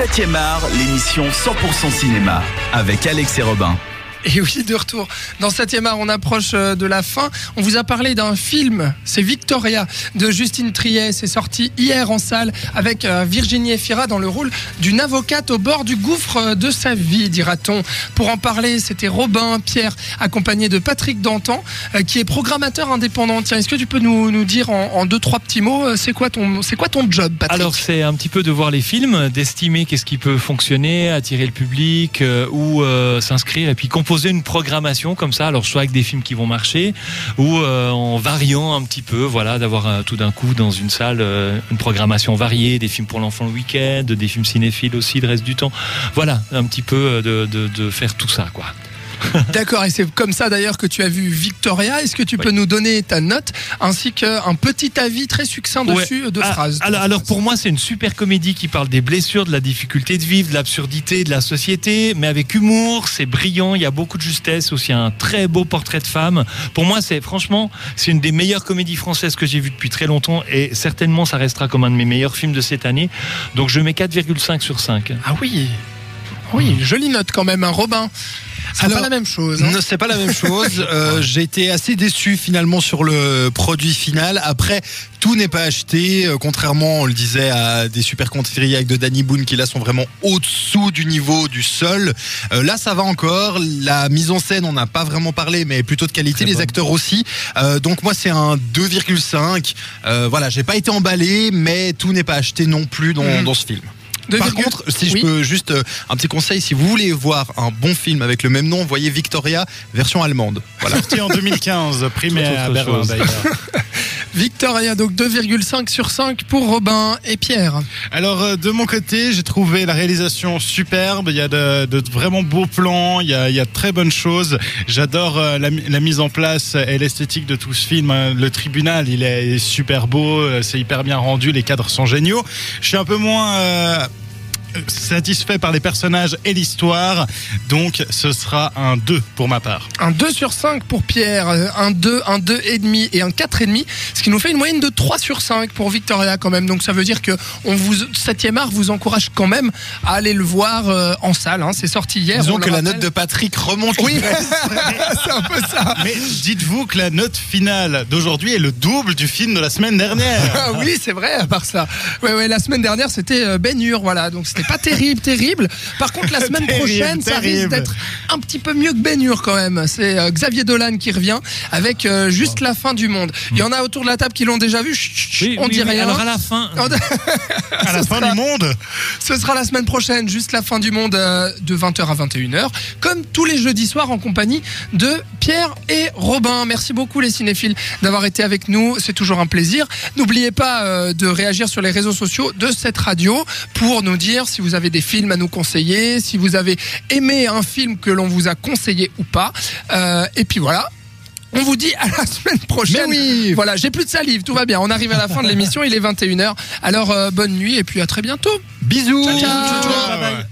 7e art, l'émission 100% cinéma avec Alex et Robin. Et oui, de retour dans 7e art, on approche euh, de la fin. On vous a parlé d'un film, c'est Victoria de Justine Triet. C'est sorti hier en salle avec euh, Virginie Efira dans le rôle d'une avocate au bord du gouffre euh, de sa vie, dira-t-on. Pour en parler, c'était Robin Pierre, accompagné de Patrick Dantan, qui est programmateur indépendant. Tiens, est-ce que tu peux nous, nous dire en, deux, trois petits mots, c'est quoi ton, c'est quoi ton job, Patrick? Alors, c'est un petit peu de voir les films, d'estimer qu'est-ce qui peut fonctionner, attirer le public euh, ou s'inscrire et puis composer une programmation comme ça. Alors, soit avec des films qui vont marcher ou euh, en variant un petit peu, voilà, d'avoir euh, tout d'un coup dans une salle euh, une programmation variée, des films pour l'enfant le week-end, des films cinéphiles aussi le reste du temps. Voilà, un petit peu de, de, de faire tout ça, quoi. D'accord, et c'est comme ça d'ailleurs que tu as vu Victoria. Est-ce que tu peux nous donner ta note ainsi qu'un petit avis très succinct dessus de ah, phrases alors, alors, pour moi, c'est une super comédie qui parle des blessures, de la difficulté de vivre, de l'absurdité de la société, mais avec humour, c'est brillant, il y a beaucoup de justesse, aussi un très beau portrait de femme. Pour moi, c'est franchement, c'est une des meilleures comédies françaises que j'ai vues depuis très longtemps et certainement ça restera comme un de mes meilleurs films de cette année. Donc je mets 4,5 sur 5. Ah oui oui, jolie note quand même, un hein, Robin. C'est pas la même chose. Hein. C'est pas la même chose. euh, J'ai été assez déçu finalement sur le produit final. Après, tout n'est pas acheté. Euh, contrairement, on le disait, à des super avec de Danny Boone qui là sont vraiment au-dessous du niveau du sol. Euh, là, ça va encore. La mise en scène, on n'a pas vraiment parlé, mais plutôt de qualité. Très Les bon. acteurs aussi. Euh, donc moi, c'est un 2,5. voilà, j'ai pas été emballé, mais tout n'est pas acheté non plus dans, mmh. dans ce film. Par contre, si oui. je peux juste euh, un petit conseil, si vous voulez voir un bon film avec le même nom, voyez Victoria version allemande. Voilà. Sorti en 2015, primé à Berlin d'ailleurs. Victoria, donc 2,5 sur 5 pour Robin et Pierre. Alors euh, de mon côté, j'ai trouvé la réalisation superbe. Il y a de, vraiment beaux plans, il y a, de très bonnes choses. J'adore euh, la, mise en place et l'esthétique de tout ce film. Le tribunal, il est super beau, c'est hyper bien rendu, les cadres sont géniaux. Je suis un peu moins euh, satisfait par les personnages et l'histoire. Donc ce sera un 2 pour ma part. Un 2 sur 5 pour Pierre, un 2, un 2 et demi et un 4 et demi, ce qui nous fait une moyenne de 3 sur 5 pour Victoria quand même. Donc ça veut dire que on vous 7e art vous encourage quand même à aller le voir euh, en salle hein. C'est sorti hier. Disons que la note de Patrick remonte. Oui, c'est un peu ça. Mais dites-vous que la note finale d'aujourd'hui est le double du film de la semaine dernière. Ah oui, c'est vrai à part ça. Ouais ouais, la semaine dernière c'était Ben Hur, voilà. Donc c'était pas terrible, terrible. Par contre, la semaine terrible, prochaine, ça risque d'être un petit peu mieux que Hur quand même. C'est euh, Xavier Dolan qui revient avec euh, juste la fin du monde. Il y en a autour de la table qui l'ont déjà vu. Chut, chut, oui, on oui, dit rien. Alors à la fin. à la fin sera, du monde. Ce sera la semaine prochaine, juste la fin du monde euh, de 20h à 21h, comme tous les jeudis soirs en compagnie de Pierre et Robin. Merci beaucoup les cinéphiles d'avoir été avec nous. C'est toujours un plaisir. N'oubliez pas euh, de réagir sur les réseaux sociaux de cette radio pour nous dire si vous avez des films à nous conseiller, si vous avez aimé un film que l'on vous a conseillé ou pas. Euh, et puis voilà. On vous dit à la semaine prochaine. Mais oui. Voilà, j'ai plus de salive, tout va bien. On arrive à la fin de l'émission, il est 21h. Alors euh, bonne nuit et puis à très bientôt. Bisous. Ciao, ciao. ciao, ciao.